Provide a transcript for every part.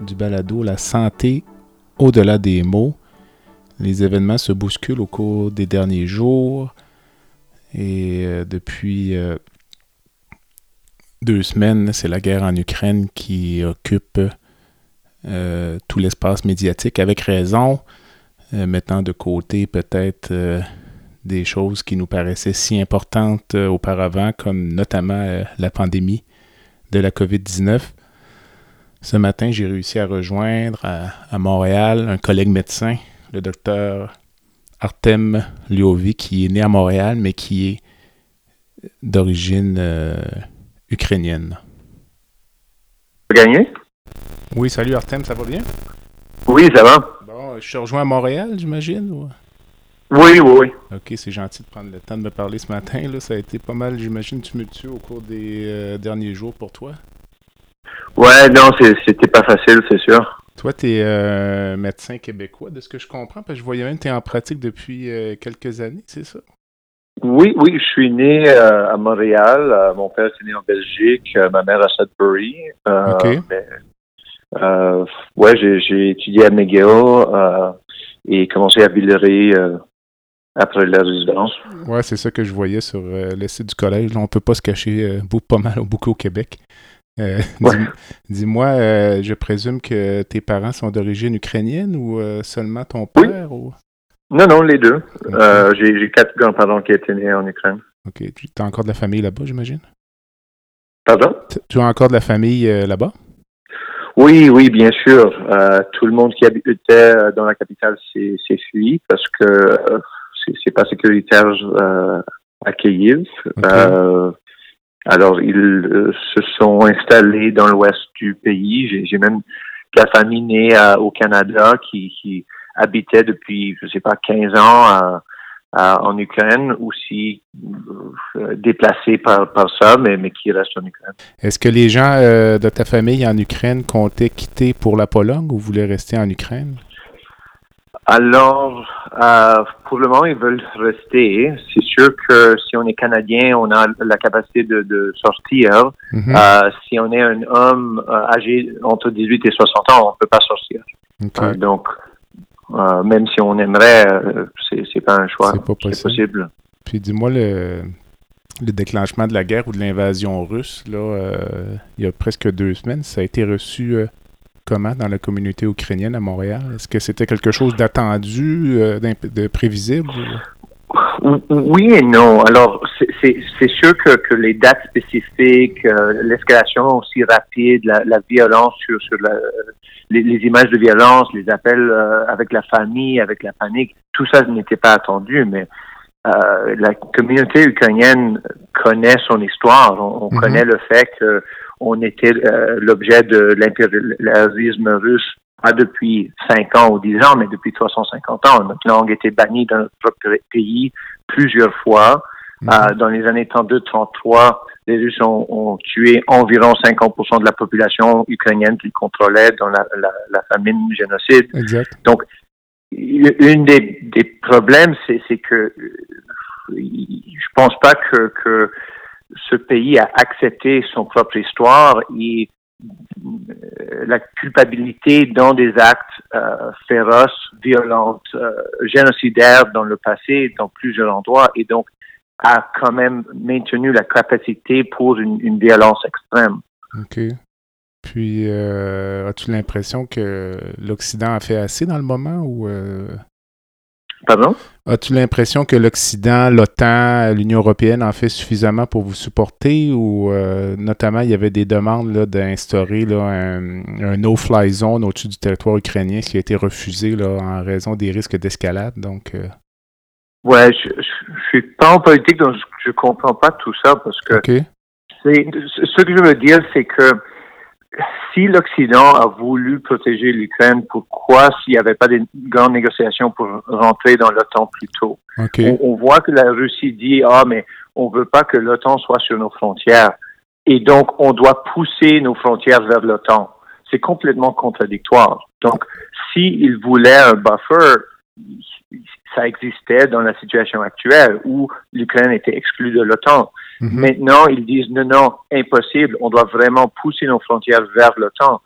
du balado La santé au-delà des mots. Les événements se bousculent au cours des derniers jours et euh, depuis euh, deux semaines, c'est la guerre en Ukraine qui occupe euh, tout l'espace médiatique avec raison, mettant de côté peut-être des choses qui nous paraissaient si importantes auparavant, comme notamment la pandémie de la COVID-19. Ce matin, j'ai réussi à rejoindre à, Montréal un collègue médecin, le docteur Artem Lyovi, qui est né à Montréal, mais qui est d'origine euh, ukrainienne. Gagné? Oui, salut Artem, ça va bien? Oui, ça va. Bon, je suis rejoint à Montréal, j'imagine? Oui, oui, oui. Ok, c'est gentil de prendre le temps de me parler ce matin. Là. Ça a été pas mal, j'imagine, tumultueux au cours des euh, derniers jours pour toi. Ouais, non, c'était pas facile, c'est sûr. Toi, tu es euh, médecin québécois, de ce que je comprends, parce que je voyais même que tu es en pratique depuis euh, quelques années, c'est ça? Oui, oui, je suis né euh, à Montréal. mon père est né en Belgique, ma mère à Sudbury. OK. ouais, j'ai étudié à McGill et commencé à Villeray après la résidence. Ouais, c'est ça que je voyais sur le site du collège. on peut pas se cacher beaucoup, pas mal beaucoup au Québec. Euh, dis-moi, euh, je présume que tes parents sont d'origine ukrainienne ou euh, seulement ton père? Non, non, les deux. J'ai quatre grands-parents qui étaient nés en Ukraine. OK. Tu as encore de la famille là-bas, j'imagine? Pardon? Tu as encore de la famille là-bas? Oui, oui, bien sûr. tout le monde qui habitait dans la capitale s'est fui parce que c'est pas sécuritaire à Kiev. Alors, ils euh, se sont installés dans l'ouest du pays. J'ai même la famille née au Canada qui, qui, habitait depuis, je sais pas, 15 ans en Ukraine, aussi euh, déplacés par, par ça, mais, mais qui restent en Ukraine. Est-ce que les gens euh, de ta famille en Ukraine comptaient quitter pour la Pologne ou voulaient rester en Ukraine? Alors, euh, pour le moment, ils veulent rester. C'est sûr que si on est Canadien, on a la capacité de, de sortir. Mhm. euh, si on est un homme euh, âgé entre 18 et 60 ans, on ne peut pas sortir. Euh, donc, même si on aimerait, c'est pas un choix. C'est pas possible. Puis dis-moi, le, le déclenchement de la guerre ou de l'invasion russe, là, il y a presque deux semaines, ça a été reçu comment dans la communauté ukrainienne à Montréal? Est-ce que c'était quelque chose d'attendu, euh, de prévisible? Oui et non. Alors, c'est sûr que, que, les dates spécifiques, euh, l'escalation aussi rapide, la, la violence sur, sur la, les, images de violence, les appels euh, avec la famille, avec la panique, tout ça n'était pas attendu, mais la communauté ukrainienne connaît son histoire. On, mm-hmm. connaît le fait que on était euh, l'objet de l'impérialisme russe pas depuis 5 ans ou 10 ans, mais depuis 350 ans. Notre langue était bannie dans notre pays plusieurs fois. Mhm. Euh, dans les années 32-33, les Russes ont, tué environ 50% de la population ukrainienne qu'ils contrôlaient dans la, famine génocide. Donc, une des, des problèmes, c'est que je pense pas que, que ce pays a accepté son propre histoire et euh, la culpabilité dans des actes euh, féroces, violents, euh, génocidaires dans le passé, dans plusieurs endroits, et donc a quand même maintenu la capacité pour une, une violence extrême. OK. Puis, as-tu l'impression que l'Occident a fait assez dans le moment ou Pardon? As-tu l'impression que l'Occident, l'OTAN, l'Union européenne en fait suffisamment pour vous supporter ou euh, notamment il y avait des demandes d'instaurer un, un no-fly zone au-dessus du territoire ukrainien, ce qui a été refusé là, en raison des risques d'escalade? Donc, euh... Ouais, je, je, suis pas en politique, donc je, comprends pas tout ça parce que c'est ce que je veux dire, c'est que si l'Occident a voulu protéger l'Ukraine, pourquoi s'il n'y avait pas de grandes négociations pour rentrer dans l'OTAN plus tôt? On, voit que la Russie dit, ah, mais on veut pas que l'OTAN soit sur nos frontières. Et donc, on doit pousser nos frontières vers l'OTAN. C'est complètement contradictoire. Donc, s'ils voulaient un buffer, ça existait dans la situation actuelle où l'Ukraine était exclue de l'OTAN. Mhm. Maintenant, ils disent non, non, impossible, on doit vraiment pousser nos frontières vers l'OTAN.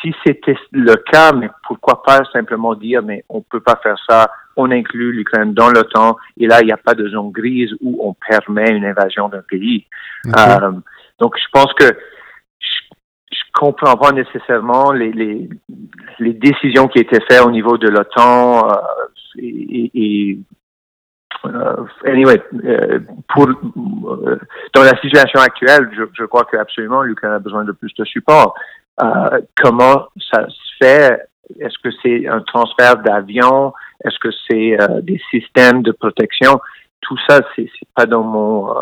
Si c'était le cas, mais pourquoi pas simplement dire, mais on peut pas faire ça, on inclut l'Ukraine dans l'OTAN, et là, il n'y a pas de zone grise où on permet une invasion d'un pays. Euh, donc, je pense que je, comprends pas nécessairement les, les, les, décisions qui étaient faites au niveau de l'OTAN euh, et, et euh, anyway, euh, pour euh, dans la situation actuelle, je, je crois qu'absolument l'Ukraine a besoin de plus de support. comment ça se fait? Est-ce que c'est un transfert d'avions Est-ce que c'est des systèmes de protection? Tout ça, c'est pas dans mon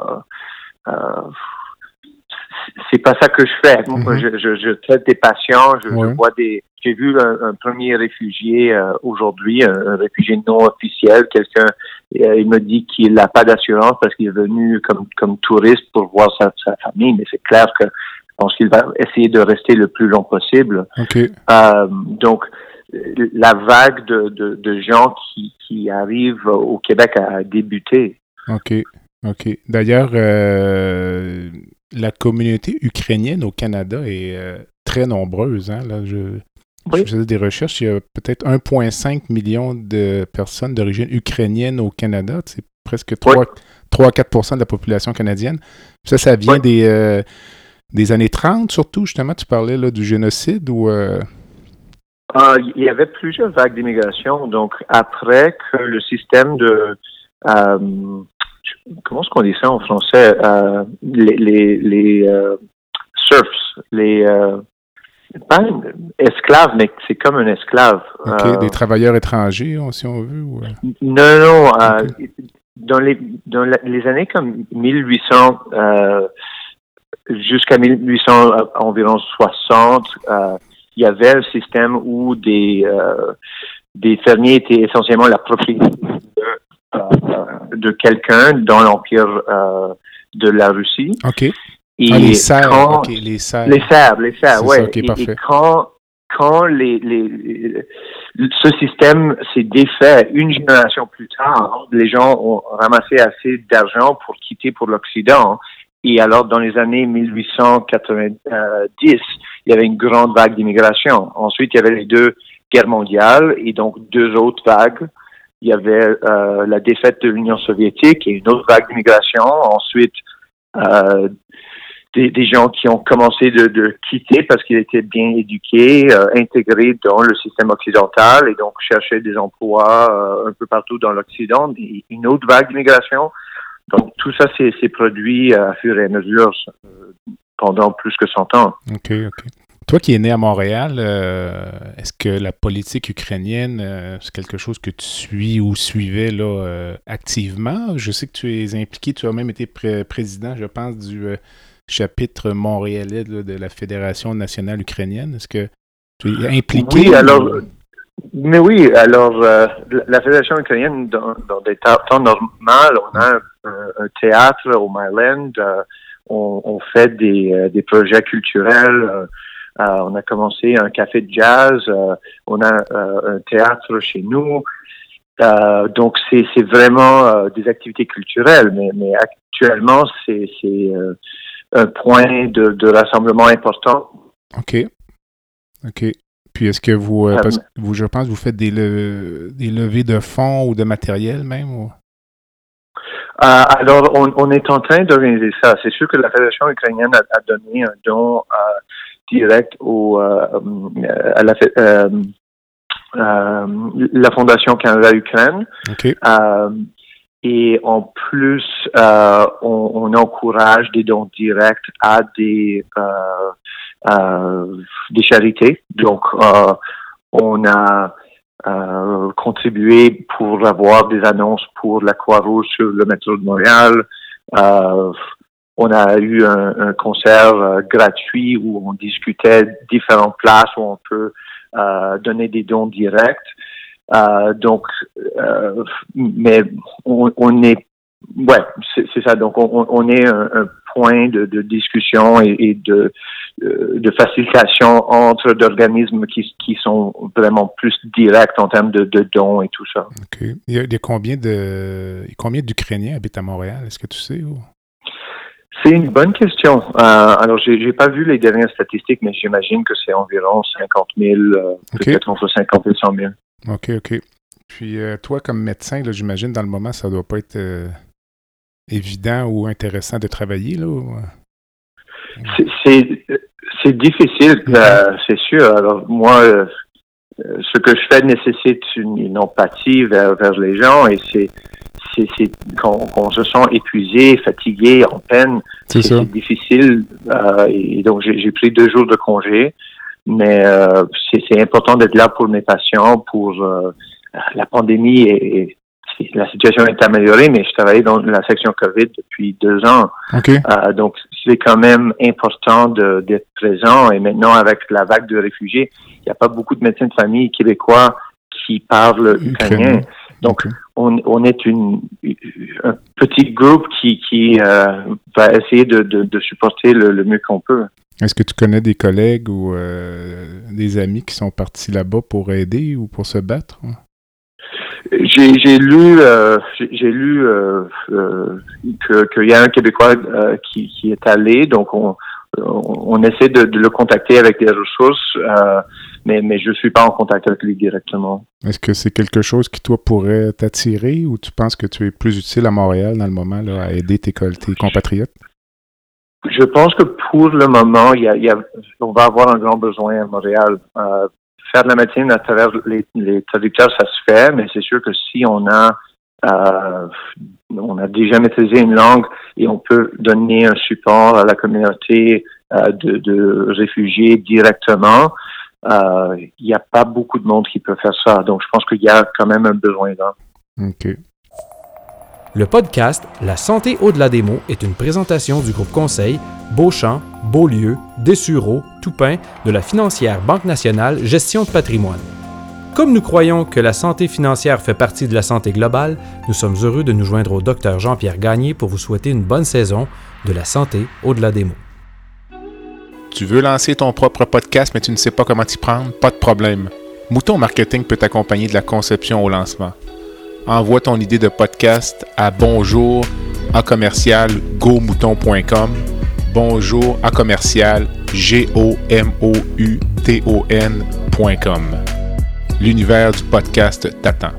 c'est pas ça que je fais. Mhm. je, je, traite des patients, je, vois des. J'ai vu un, premier réfugié euh, aujourd'hui, un, réfugié non officiel, quelqu'un. Euh, il me dit qu'il n'a pas d'assurance parce qu'il est venu comme comme touriste pour voir sa, sa famille, mais c'est clair que je pense qu'il va essayer de rester le plus long possible. Euh, donc la vague de, de, de, gens qui, qui arrivent au Québec a débuté. OK. OK. D'ailleurs, euh, la communauté ukrainienne au Canada est euh, très nombreuse. Hein? Là, je, faisais des recherches. Il y a peut-être 1,5 million de personnes d'origine ukrainienne au Canada. C'est presque 3, 3 4 de la population canadienne. Ça, ça vient des, euh, des années 30 surtout, justement. Tu parlais là, du génocide ou. Ah, il y avait plusieurs vagues d'immigration. Donc, après que le système de comment est-ce qu'on dit ça en français? Euh, les les, les euh, serfs les euh, pas esclaves mais c'est comme un esclave. Des travailleurs étrangers si on veut non non dans les dans les années comme 1800 jusqu'à 1800 environ 60 il y avait un système où des des fermiers étaient essentiellement la propriété de quelqu'un dans l'empire euh, de la Russie. OK. Et ah, les serfs, les serfs. Les serfs, les serfs, ouais. et, quand, quand les, les, ce système s'est défait une génération plus tard, les gens ont ramassé assez d'argent pour quitter pour l'Occident. Et alors, dans les années 1890, il y avait une grande vague d'immigration. Ensuite, il y avait les deux guerres mondiales et donc deux autres vagues il y avait euh, la défaite de l'Union soviétique et une autre vague d'immigration. Ensuite, euh, des, gens qui ont commencé de, de quitter parce qu'ils étaient bien éduqués, euh, intégrés dans le système occidental et donc cherchaient des emplois euh, un peu partout dans l'Occident. Une autre vague d'immigration. Donc tout ça s'est produit à fur et à mesure euh, pendant plus que 100 ans. Toi qui es né à Montréal, euh, est-ce que la politique ukrainienne, euh, c'est quelque chose que tu suis ou suivais là, euh, activement? Je sais que tu es impliqué, tu as même été président, je pense, du chapitre montréalais de la Fédération nationale ukrainienne. Est-ce que tu es impliqué? Oui, alors, mais oui, alors, la Fédération ukrainienne, dans, des temps normaux, on a un, théâtre au Myland, on, fait des, des projets culturels euh, on a commencé un café de jazz, euh, on a euh, un théâtre chez nous. donc c'est vraiment des activités culturelles, mais, mais actuellement c'est un point de, rassemblement important. OK. OK. Puis est-ce que vous, vous, je pense, vous faites des, des levées de fonds ou de matériel même? alors, on, est en train d'organiser ça. C'est sûr que la Fédération ukrainienne a, donné un don direct au, euh, euh, à la, euh, la Fondation Canada-Ukraine. et en plus, on, on, encourage des dons directs à des, des charités. Donc, on a contribué pour avoir des annonces pour la Croix-Rouge sur le métro de Montréal. On a eu un, concert euh, gratuit où on discutait différentes places où on peut euh, donner des dons directs. Euh, donc, mais on, est, ouais, c'est ça. Donc, on, est un, point de, discussion et, de, de facilitation entre d'organismes qui, qui sont vraiment plus directs en termes de, dons et tout ça. OK. Il y a, combien de combien d'Ukrainiens habitent à Montréal? Est-ce que tu sais? Ou? C'est une bonne question. Euh, alors, j'ai n'ai pas vu les dernières statistiques, mais j'imagine que c'est environ 50 000, euh, peut-être entre 50 et 100 000. OK, OK. Puis, euh, toi, comme médecin, j'imagine, dans le moment, ça doit pas être évident ou intéressant de travailler, là? C'est difficile, c'est sûr. Alors, moi, ce que je fais nécessite une, empathie vers, vers les gens et c'est c'est qu'on se sent épuisé, fatigué, en peine. C'est difficile. Euh, et donc, j'ai pris deux jours de congé. Mais euh, c'est important d'être là pour mes patients, pour euh, la pandémie et, la situation est améliorée, mais je travaillais dans la section COVID depuis deux ans. Euh, donc, c'est quand même important d'être présent. Et maintenant, avec la vague de réfugiés, il n'y a pas beaucoup de médecins de famille québécois qui parlent ukrainien. Donc, on, est une, un petit groupe qui, qui euh, va essayer de, de, supporter le, mieux qu'on peut. Est-ce que tu connais des collègues ou euh, des amis qui sont partis là-bas pour aider ou pour se battre? J'ai lu, euh, j'ai lu qu'il y a un Québécois qui, qui, est allé, donc on, on essaie de, le contacter avec des ressources, euh, mais, mais je ne suis pas en contact avec lui directement. Est-ce que c'est quelque chose qui, toi, pourrait t'attirer ou tu penses que tu es plus utile à Montréal dans le moment à aider tes, compatriotes? Je pense que pour le moment, il y a, on va avoir un grand besoin à Montréal. Euh, faire de la médecine à travers les, les traducteurs, ça se fait, mais c'est sûr que si on a euh, on a déjà maîtrisé une langue et on peut donner un support à la communauté euh, de, réfugiés directement. Euh, il n'y a pas beaucoup de monde qui peut faire ça. Donc, je pense qu'il y a quand même un besoin là. Le podcast La santé au-delà des mots est une présentation du groupe conseil Beauchamp, Beaulieu, Dessureau, Toupin de la financière Banque nationale Gestion de patrimoine. Comme nous croyons que la santé financière fait partie de la santé globale, nous sommes heureux de nous joindre au docteur Jean-Pierre Gagné pour vous souhaiter une bonne saison de la santé au-delà des mots. Tu veux lancer ton propre podcast mais tu ne sais pas comment t'y prendre? Pas de problème. Mouton Marketing peut t'accompagner de la conception au lancement. Envoie ton idée de podcast à bonjour à commercial bonjour à commercial g l'univers du podcast t'attend.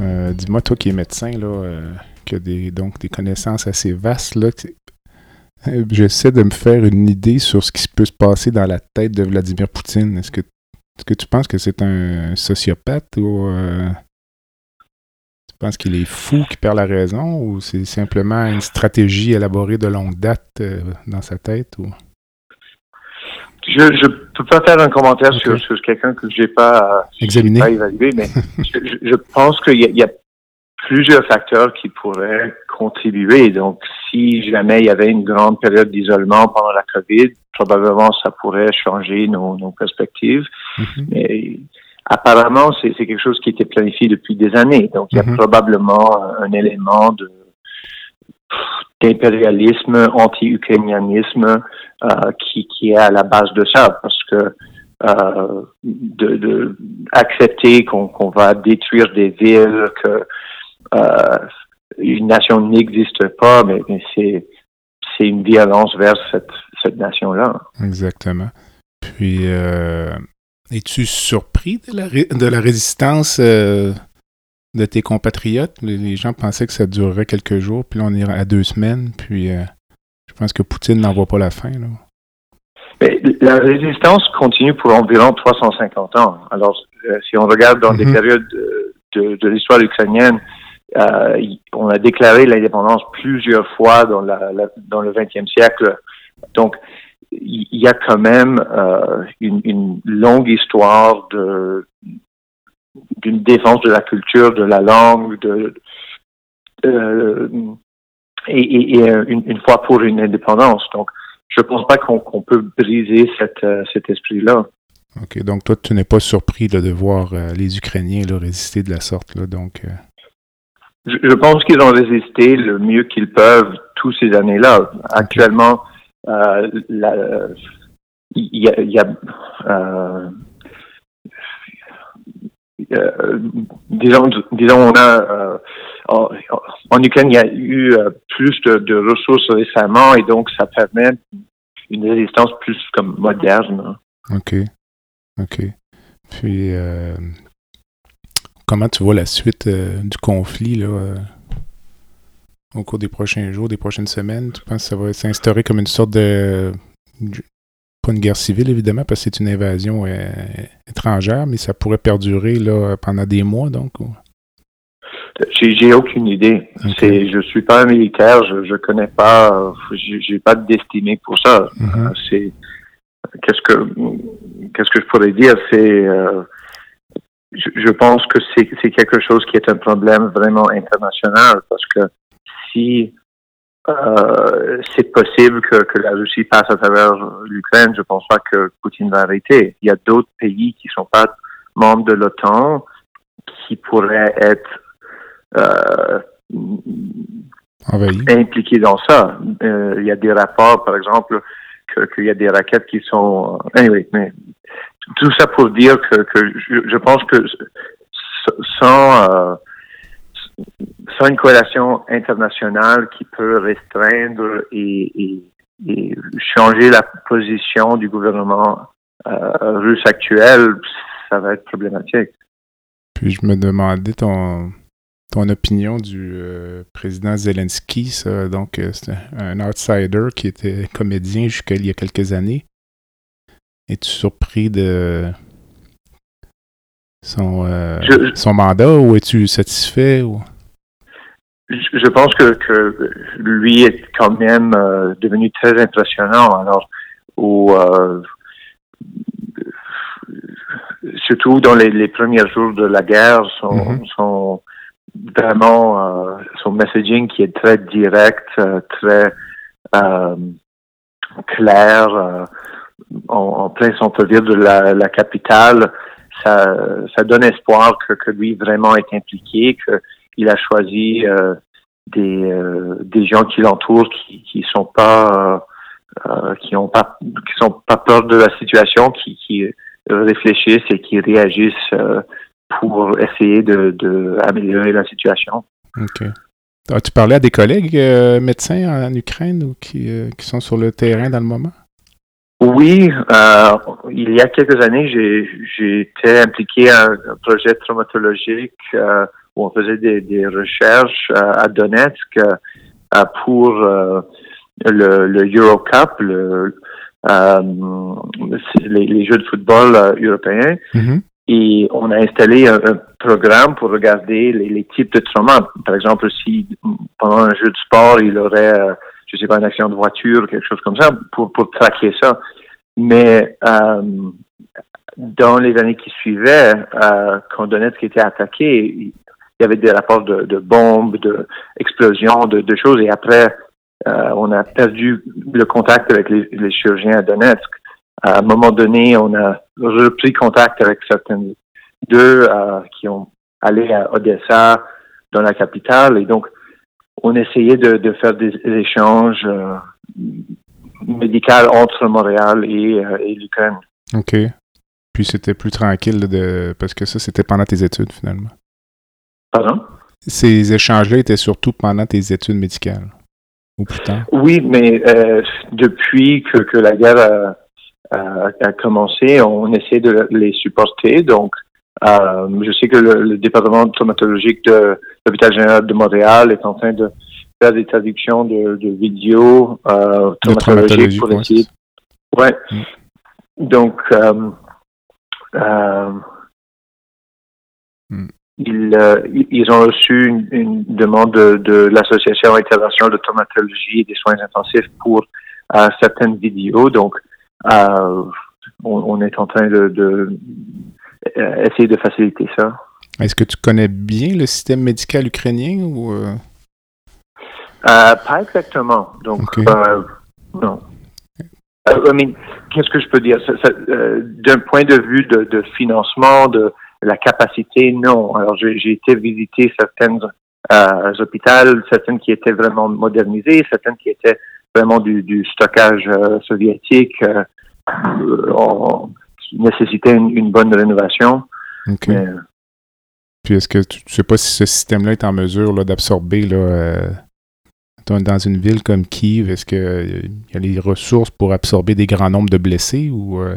Euh, dis-moi, toi qui es médecin, euh, qui a des, donc des connaissances assez vastes, là, j'essaie de me faire une idée sur ce qui peut se passer dans la tête de Vladimir Poutine. Est-ce que, est que tu penses que c'est un sociopathe ou tu penses qu'il est fou, qu'il perd la raison ou c'est simplement une stratégie élaborée de longue date dans sa tête? Ou... Je ne peux pas faire un commentaire sur, sur quelqu'un que j'ai pas, Examiné. pas évalué, mais je, je, pense qu'il y, y, a plusieurs facteurs qui pourraient contribuer. Donc, si jamais il y avait une grande période d'isolement pendant la COVID, probablement ça pourrait changer nos, nos perspectives. Mhm. Mais apparemment, c'est quelque chose qui était planifié depuis des années. Donc, il y a mhm. probablement un élément de d'impérialisme, anti-ukrainianisme euh, qui, qui est à la base de ça, parce que euh, de, de, accepter qu'on va détruire des villes, que une nation n'existe pas, mais, c'est c'est une violence vers cette, cette nation-là. Exactement. Puis, es-tu surpris de la, de la résistance de tes compatriotes? Les, gens pensaient que ça durerait quelques jours, puis là, on est à deux semaines, puis euh, je pense que Poutine n'en voit pas la fin. la résistance continue pour environ 350 ans. Alors, euh, si on regarde dans des mhm. périodes de, l'histoire ukrainienne, euh, on a déclaré l'indépendance plusieurs fois dans, la, dans le 20e siècle. Donc, il y a quand même une, une, longue histoire d'une défense de la culture, de la langue, euh, et, une, fois pour une indépendance. Donc, je ne pense pas qu'on peut briser cet esprit-là. OK. Donc, toi, tu n'es pas surpris de voir les Ukrainiens résister de la sorte. Là, donc, je, pense qu'ils ont résisté le mieux qu'ils peuvent tous ces années-là. Actuellement, euh, il y a, euh, euh, disons, disons, on a en, Ukraine, il y a eu plus de, ressources récemment et donc ça permet une résistance plus comme moderne. Ok, ok. Puis Comment tu vois la suite euh, du conflit là, euh, au cours des prochains jours, des prochaines semaines? Tu penses que ça va s'instaurer comme une sorte de. Pas une guerre civile, évidemment, parce que c'est une invasion euh, étrangère, mais ça pourrait perdurer là, pendant des mois, donc? J'ai aucune idée. Je Je suis pas un militaire, je, je connais pas, j'ai pas de destinée pour ça. Mm-hmm. C'est qu'est-ce que qu'est-ce que je pourrais dire, c'est je, pense que c'est quelque chose qui est un problème vraiment international parce que si euh, c'est possible que, que, la Russie passe à travers l'Ukraine, je pense pas que Poutine va arrêter. Il y a d'autres pays qui sont pas membres de l'OTAN qui pourraient être euh, impliqués dans ça. Euh, il y a des rapports, par exemple, qu'il y a des raquettes qui sont... Anyway, mais tout ça pour dire que, je, pense que sans, euh, sans une coalition internationale qui peut restreindre et changer la position du gouvernement euh, russe actuel, ça va être problématique. Puis je me demandais ton, ton opinion du euh, président Zelensky, ça, donc c'est un outsider qui était comédien jusqu'à il y a quelques années. Es-tu surpris de son, euh, son mandat ou es-tu satisfait? Ou? Je, pense que, que, lui est quand même euh, devenu très impressionnant. Alors, euh, surtout dans les, premiers jours de la guerre, son, mm-hmm. son vraiment son messaging qui est très direct, très clair en, plein centre-ville de la, la, capitale, ça, ça donne espoir que, lui vraiment est impliqué, qu'il a choisi euh, des, euh, des gens qui l'entourent qui qui sont pas euh, qui ont pas qui sont pas peur de la situation, qui, réfléchissent et qui réagissent pour essayer de, de améliorer la situation. OK. As-tu parlé à des collègues médecins en Ukraine ou qui, qui sont sur le terrain dans le moment? Oui, euh, il y a quelques années, j'ai été impliqué à un projet traumatologique euh, où on faisait des, des recherches euh, à Donetsk euh, pour euh, le, le Eurocup, le, les, les, jeux de football européens. Mm-hmm. Et on a installé un, programme pour regarder les, les, types de traumas. Par exemple, si pendant un jeu de sport, il aurait je sais pas, une accident de voiture, quelque chose comme ça, pour, pour traquer ça. Mais euh, dans les années qui suivaient, euh, quand Donetsk était attaqué, il y avait des rapports de, bombes, d'explosions, de, de, choses, et après, euh, on a perdu le contact avec les, les, chirurgiens à Donetsk. À un moment donné, on a repris contact avec certains d'eux qui ont allé à Odessa, dans la capitale, et donc on essayait de, de faire des échanges euh, médicaux entre Montréal et, euh, et l'Ukraine. OK. Puis c'était plus tranquille de parce que ça, c'était pendant tes études finalement. Pardon? Ces échanges-là étaient surtout pendant tes études médicales. Ou plus tard? Oui, mais euh, depuis que, que, la guerre a, a, a, commencé, on essaie de les supporter. Donc, euh, je sais que le, département traumatologique de l'hôpital général de Montréal est en train de faire des traductions de, de vidéos euh, traumatologiques pour essayer. Ouais. Mm. Donc, euh, euh mm. ils, ils ont reçu une, une demande de, de l'Association internationale de traumatologie et des soins intensifs pour certaines vidéos. Donc, on, on, est en train de, de essayer de faciliter ça. Est-ce que tu connais bien le système médical ukrainien ou euh? Euh, pas exactement. Donc, euh, non. I mean, qu'est-ce que je peux dire? D'un point de vue de, de, financement, de la capacité, non. Alors, j'ai été visiter certaines hôpitaux, certaines qui étaient vraiment modernisées, certaines qui étaient vraiment du, du stockage soviétique, qui nécessitait une, une bonne rénovation. Puis est-ce que tu ne sais pas si ce système-là est en mesure d'absorber euh, dans une ville comme Kiev, est-ce qu'il euh, y a les ressources pour absorber des grands nombres de blessés ou euh,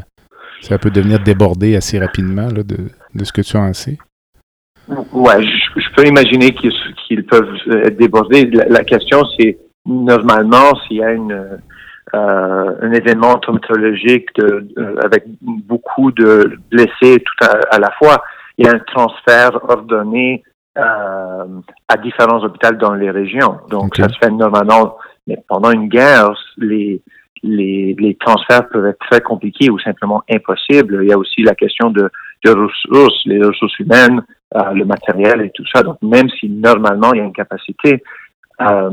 ça peut devenir débordé assez rapidement de, ce que tu en sais? Oui, je, peux imaginer qu'ils peuvent être débordés. La, question, c'est normalement s'il y a une, un événement traumatologique avec beaucoup de blessés tout à la fois il y a un transfert ordonné euh, à différents hôpitaux dans les régions. Donc, ça se fait normalement, mais pendant une guerre, les, les, les, transferts peuvent être très compliqués ou simplement impossibles. Il y a aussi la question de, de ressources, les ressources humaines, euh, le matériel et tout ça. Donc, même si normalement il y a une capacité, euh,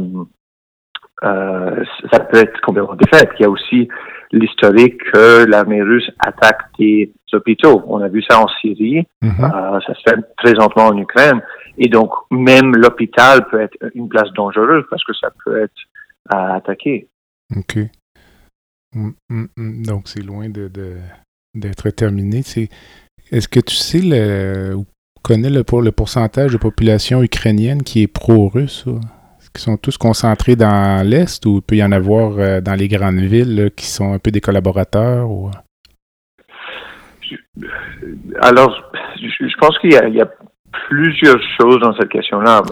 euh, ça peut être complètement défait. Il y a aussi l'historique que l'armée russe attaque des hôpitaux. On a vu ça en Syrie, mhm. euh, ça se fait présentement en Ukraine. Et donc, même l'hôpital peut être une place dangereuse parce que ça peut être euh, attaqué. OK. Mm, mm, mm. Donc, c'est loin de, d'être terminé. est-ce que tu sais le, ou connais le, pour le pourcentage de population ukrainienne qui est pro-russe? Qui sont tous concentrés dans l'Est ou il peut y en avoir euh, dans les grandes villes qui sont un peu des collaborateurs? Ou... Alors, je, pense qu'il y, a plusieurs choses dans cette question-là.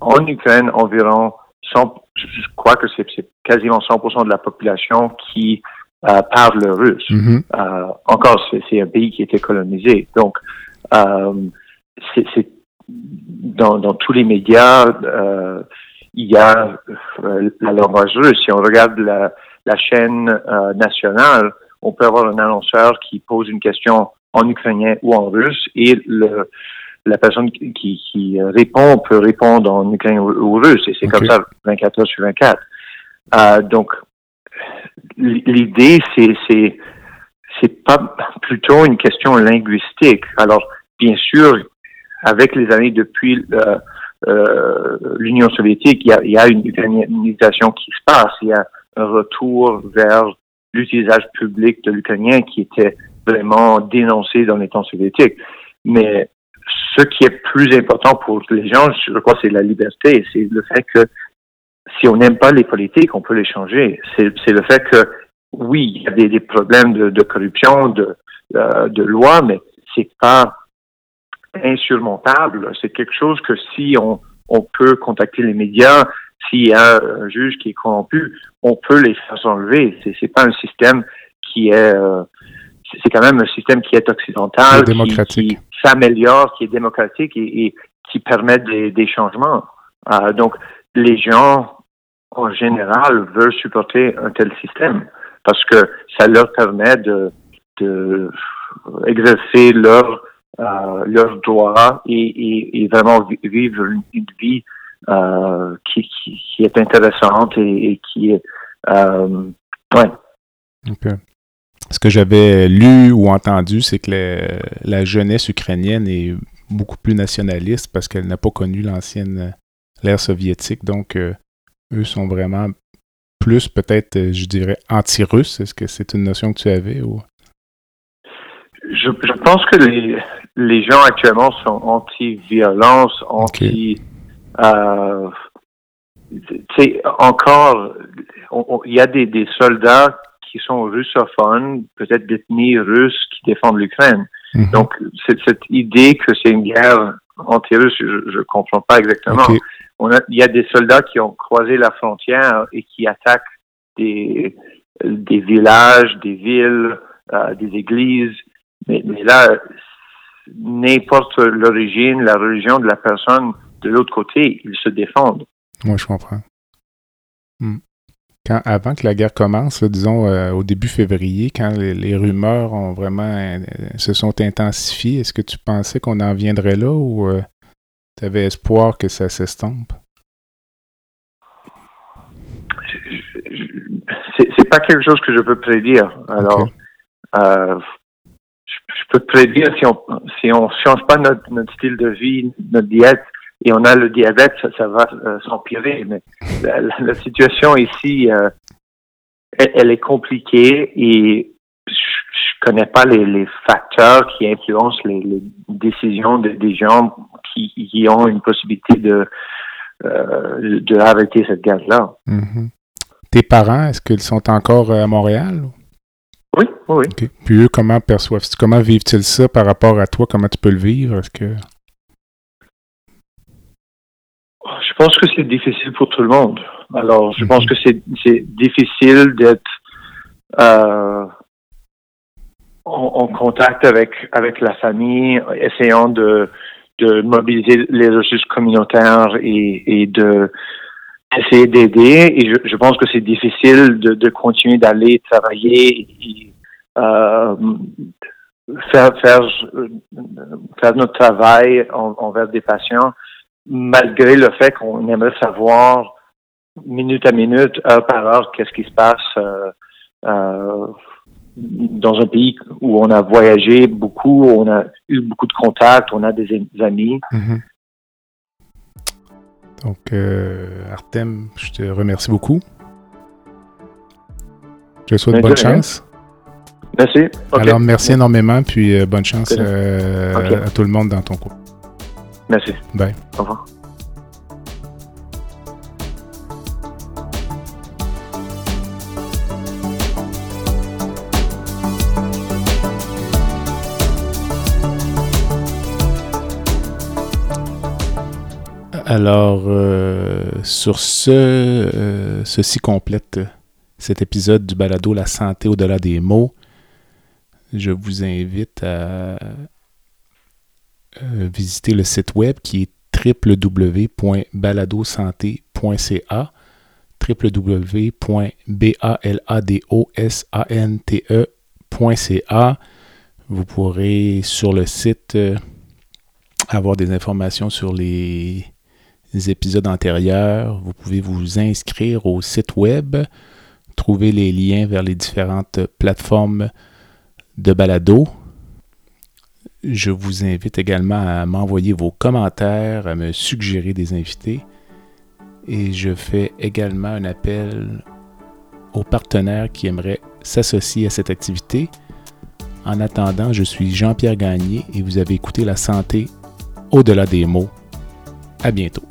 En Ukraine, environ 100, je crois que c'est quasiment 100% de la population qui euh, parle russe. Mm-hmm. Euh, encore, c'est un pays qui a été colonisé. Donc, c'est dans, dans, tous les médias, il y a euh, la langue russe. Si on regarde la, la chaîne euh, nationale, on peut avoir un annonceur qui pose une question en ukrainien ou en russe et le, la personne qui, qui répond peut répondre en ukrainien ou, russe. Et c'est comme ça 24 heures sur 24. Euh, donc, l'idée, c'est, c'est, c'est pas plutôt une question linguistique. Alors, bien sûr, avec les années depuis euh, euh, l'Union soviétique, il y, a, il y a une ukrainisation qui se passe. Il y a un retour vers l'utilisation public de l'ukrainien qui était vraiment dénoncé dans les temps soviétiques. Mais ce qui est plus important pour les gens, je crois, c'est la liberté. C'est le fait que si on n'aime pas les politiques, on peut les changer. C'est le fait que, oui, il y a des, des problèmes de, de corruption, de, euh, de loi, mais c'est pas insurmontable. C'est quelque chose que si on, on peut contacter les médias, s'il y a un juge qui est corrompu, on peut les faire enlever. C'est, c'est pas un système qui est, euh, c'est quand même un système qui est occidental, qui, s'améliore, qui est démocratique et, qui permet des, des changements. Euh, donc, les gens, en général, veulent supporter un tel système parce que ça leur permet de, de exercer leur leurs droits et, vraiment vivre une, vie euh, qui, qui, est intéressante et, qui est euh, ouais. Ce que j'avais lu ou entendu, c'est que la jeunesse ukrainienne est beaucoup plus nationaliste parce qu'elle n'a pas connu l'ancienne l'ère soviétique. Donc, eux sont vraiment plus peut-être, je dirais, anti-russes. Est-ce que c'est une notion que tu avais? Je, je pense que les, les gens actuellement sont anti-violence, anti... Euh, encore, il y a des, des, soldats qui sont russophones, peut-être d'ethnie russe, qui défendent l'Ukraine. Mhm. Donc, cette idée que c'est une guerre anti-russe, je ne comprends pas exactement. On a, il y a des soldats qui ont croisé la frontière et qui attaquent des, des villages, des villes, euh, des églises. Mais, mais là, n'importe l'origine, la religion de la personne de l'autre côté, ils se défendent. Moi, je comprends. Hmm. Quand, avant que la guerre commence, disons euh, au début février, quand les, rumeurs ont vraiment euh, se sont intensifiées, est-ce que tu pensais qu'on en viendrait là ou euh, tu avais espoir que ça s'estompe? pas quelque chose que je peux prédire. Alors, euh, je, peux prédire si on si on change pas notre, style de vie, notre diète, et on a le diabète, ça, va euh, s'empirer. Mais la, situation ici, euh, elle, est compliquée et je, je connais pas les, facteurs qui influencent les, décisions des gens qui, qui, ont une possibilité de euh, de arrêter cette gaz-là. Mm-hmm. Tes parents, est-ce qu'ils sont encore à Montréal? Oui, oui. Puis eux, comment perçoivent comment vivent-ils ça par rapport à toi? Comment tu peux le vivre? Est-ce que. Je pense que c'est difficile pour tout le monde. Alors, je pense mhm. que c'est difficile d'être euh, en, contact avec, avec la famille, essayant de, de mobiliser les ressources communautaires et, et de essayer d'aider. Et je, je, pense que c'est difficile de, de continuer d'aller travailler et euh, faire, faire, faire notre travail envers des patients, malgré le fait qu'on aimerait savoir minute à minute, heure par heure, qu'est-ce qui se passe euh, euh, dans un pays où on a voyagé beaucoup, on a eu beaucoup de contacts, on a des amis. Mm-hmm. Donc, euh, Artem, je te remercie beaucoup. Je te souhaite bonne chance. Merci. Alors, merci énormément, puis euh, bonne chance euh, à tout le monde dans ton cours. Merci. Bye. Au revoir. Alors, euh, sur ce, euh, ceci complète cet épisode du balado La santé au-delà des mots. Je vous invite à euh, visiter le site web qui est www.baladosanté.ca www.baladosanté.ca Vous pourrez sur le site avoir des informations sur les épisodes antérieurs. Vous pouvez vous inscrire au site web, trouver les liens vers les différentes plateformes de balado. Je vous invite également à m'envoyer vos commentaires, à me suggérer des invités. Et je fais également un appel aux partenaires qui aimeraient s'associer à cette activité. En attendant, je suis Jean-Pierre Gagné et vous avez écouté La santé au-delà des mots. À bientôt.